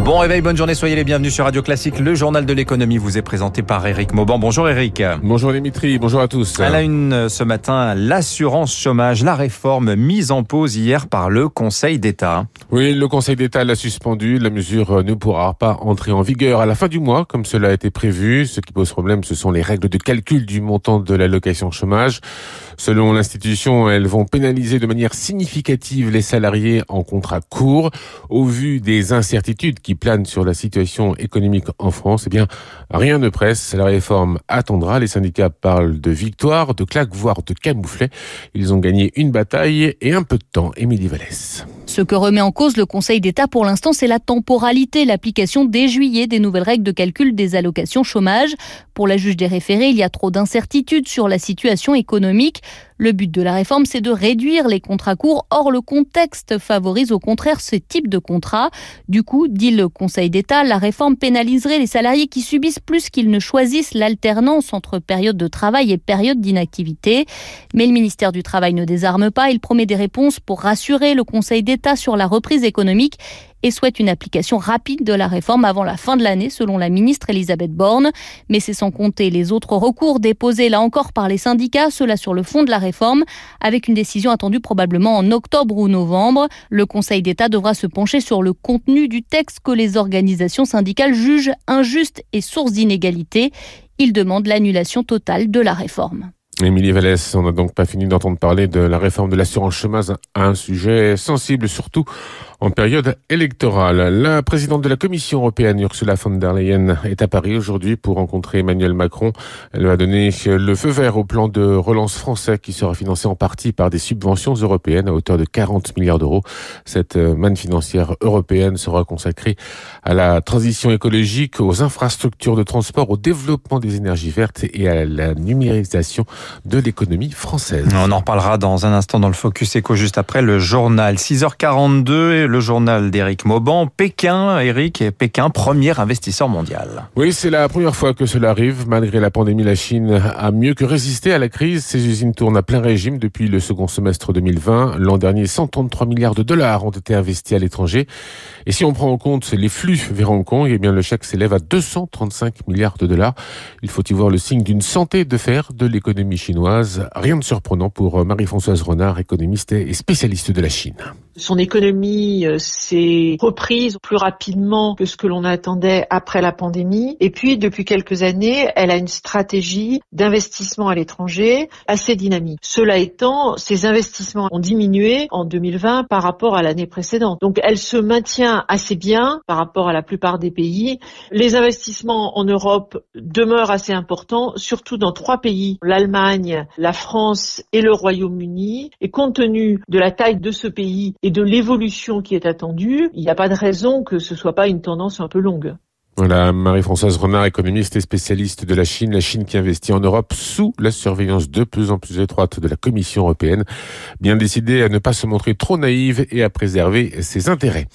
Bon réveil, bonne journée, soyez les bienvenus sur Radio Classique. Le journal de l'économie vous est présenté par Eric Mauban. Bonjour Eric. Bonjour Dimitri, bonjour à tous. À la une ce matin, l'assurance chômage, la réforme mise en pause hier par le Conseil d'État. Oui, le Conseil d'État l'a suspendu. La mesure ne pourra pas entrer en vigueur à la fin du mois, comme cela a été prévu. Ce qui pose problème, ce sont les règles de calcul du montant de l'allocation chômage. Selon l'institution, elles vont pénaliser de manière significative les salariés en contrat court. Au vu des incertitudes qui planent sur la situation économique en France, eh bien, rien ne presse. La réforme attendra. Les syndicats parlent de victoire, de claque, voire de camouflet. Ils ont gagné une bataille et un peu de temps. Émilie Vallès. Ce que remet en cause le Conseil d'État pour l'instant, c'est la temporalité, l'application dès juillet des nouvelles règles de calcul des allocations chômage. Pour la juge des référés, il y a trop d'incertitudes sur la situation économique. Le but de la réforme, c'est de réduire les contrats courts. Or, le contexte favorise au contraire ce type de contrat. Du coup, dit le Conseil d'État, la réforme pénaliserait les salariés qui subissent plus qu'ils ne choisissent l'alternance entre période de travail et période d'inactivité. Mais le ministère du Travail ne désarme pas. Il promet des réponses pour rassurer le Conseil d'État sur la reprise économique et souhaite une application rapide de la réforme avant la fin de l'année, selon la ministre Elisabeth Borne. Mais c'est sans compter les autres recours déposés là encore par les syndicats, cela sur le fond de la réforme, avec une décision attendue probablement en octobre ou novembre. Le Conseil d'État devra se pencher sur le contenu du texte que les organisations syndicales jugent injuste et source d'inégalité. Il demande l'annulation totale de la réforme. Émilie Vallès, on n'a donc pas fini d'entendre parler de la réforme de l'assurance chômage, un sujet sensible surtout en période électorale. La présidente de la Commission européenne, Ursula von der Leyen, est à Paris aujourd'hui pour rencontrer Emmanuel Macron. Elle va donner le feu vert au plan de relance français qui sera financé en partie par des subventions européennes à hauteur de 40 milliards d'euros. Cette manne financière européenne sera consacrée à la transition écologique, aux infrastructures de transport, au développement des énergies vertes et à la numérisation de l'économie française. On en reparlera dans un instant dans le Focus Eco juste après le journal. 6h42 le journal d'Éric Mauban. Pékin, Eric, Pékin, premier investisseur mondial. Oui, c'est la première fois que cela arrive. Malgré la pandémie, la Chine a mieux que résisté à la crise. Ses usines tournent à plein régime depuis le second semestre 2020. L'an dernier, 133 milliards de dollars ont été investis à l'étranger. Et si on prend en compte les flux vers Hong Kong, eh bien, le chèque s'élève à 235 milliards de dollars. Il faut y voir le signe d'une santé de fer de l'économie chinoise. Rien de surprenant pour Marie-Françoise Renard, économiste et spécialiste de la Chine. Son économie euh, s'est reprise plus rapidement que ce que l'on attendait après la pandémie. Et puis, depuis quelques années, elle a une stratégie d'investissement à l'étranger assez dynamique. Cela étant, ses investissements ont diminué en 2020 par rapport à l'année précédente. Donc, elle se maintient assez bien par rapport à la plupart des pays. Les investissements en Europe demeurent assez importants, surtout dans trois pays, l'Allemagne, la France et le Royaume-Uni. Et compte tenu de la taille de ce pays et de l'évolution qui est attendue, il n'y a pas de raison que ce soit pas une tendance un peu longue. Voilà, Marie-Françoise Renard, économiste et spécialiste de la Chine, la Chine qui investit en Europe sous la surveillance de plus en plus étroite de la Commission européenne, bien décidée à ne pas se montrer trop naïve et à préserver ses intérêts.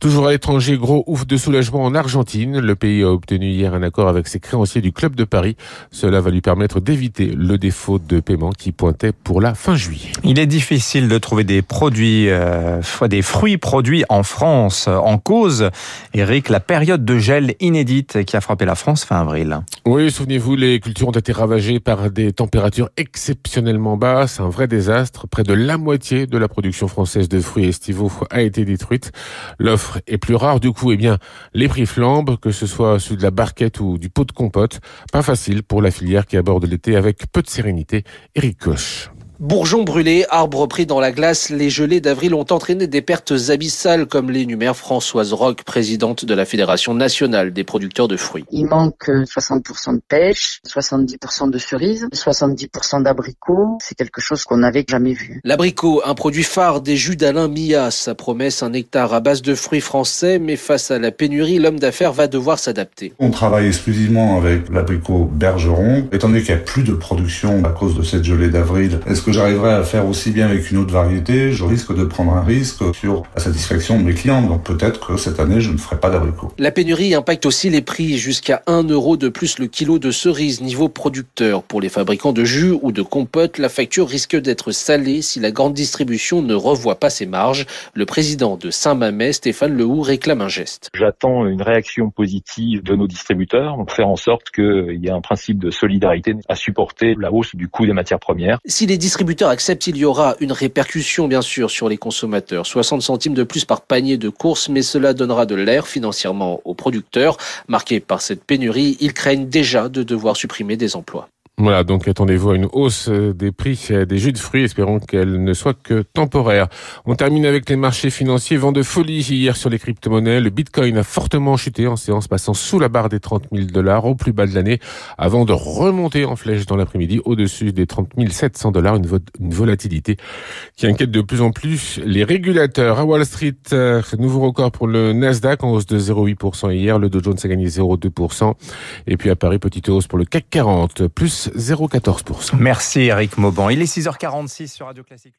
Toujours à l'étranger, gros ouf de soulagement en Argentine. Le pays a obtenu hier un accord avec ses créanciers du Club de Paris. Cela va lui permettre d'éviter le défaut de paiement qui pointait pour la fin juillet. Il est difficile de trouver des produits, euh, des fruits produits en France. En cause, Eric, la période de gel qui a frappé la France fin avril. Oui, souvenez-vous, les cultures ont été ravagées par des températures exceptionnellement basses, un vrai désastre. Près de la moitié de la production française de fruits estivaux a été détruite. L'offre est plus rare, du coup, eh bien, les prix flambent, que ce soit celui de la barquette ou du pot de compote. Pas facile pour la filière qui aborde l'été avec peu de sérénité. Eric Koch. Bourgeons brûlés, arbres pris dans la glace, les gelées d'avril ont entraîné des pertes abyssales, comme l'énumère Françoise Roch, présidente de la Fédération nationale des producteurs de fruits. Il manque 60% de pêche, 70% de cerises, 70% d'abricots. C'est quelque chose qu'on n'avait jamais vu. L'abricot, un produit phare des jus d'Alain Millas, sa promesse un hectare à base de fruits français, mais face à la pénurie, l'homme d'affaires va devoir s'adapter. On travaille exclusivement avec l'abricot Bergeron. Étant donné qu'il n'y a plus de production à cause de cette gelée d'avril, est-ce que j'arriverai à faire aussi bien avec une autre variété Je risque de prendre un risque sur la satisfaction de mes clients. Donc peut-être que cette année, je ne ferai pas d'abricots. La pénurie impacte aussi les prix jusqu'à 1 euro de plus le kilo de cerises niveau producteur. Pour les fabricants de jus ou de compote, la facture risque d'être salée si la grande distribution ne revoit pas ses marges. Le président de Saint-Mamet, Stéphane Lehoux, réclame un geste. J'attends une réaction positive de nos distributeurs pour faire en sorte qu'il y ait un principe de solidarité à supporter la hausse du coût des matières premières. Si les distributeurs acceptent, il y aura une répercussion bien sûr sur les consommateurs. 60 centimes de plus par panier de courses, mais cela donnera de l'air financièrement aux producteurs. Marqués par cette pénurie, ils craignent déjà de devoir supprimer des emplois. Voilà, donc attendez-vous à une hausse euh, des prix des jus de fruits, espérons qu'elle ne soit que temporaire. On termine avec les marchés financiers, vent de folie hier sur les crypto-monnaies. Le bitcoin a fortement chuté en séance, passant sous la barre des 30 000 dollars au plus bas de l'année, avant de remonter en flèche dans l'après-midi au-dessus des 30 700 dollars, une, une, volatilité qui inquiète de plus en plus les régulateurs. À Wall Street, euh, nouveau record pour le Nasdaq en hausse de 0,8% hier, le Dow Jones a gagné 0,2%, et puis à Paris, petite hausse pour le CAC 40, plus 0,14%. Merci Eric Mauban. Il est 6h46 sur Radio Classique.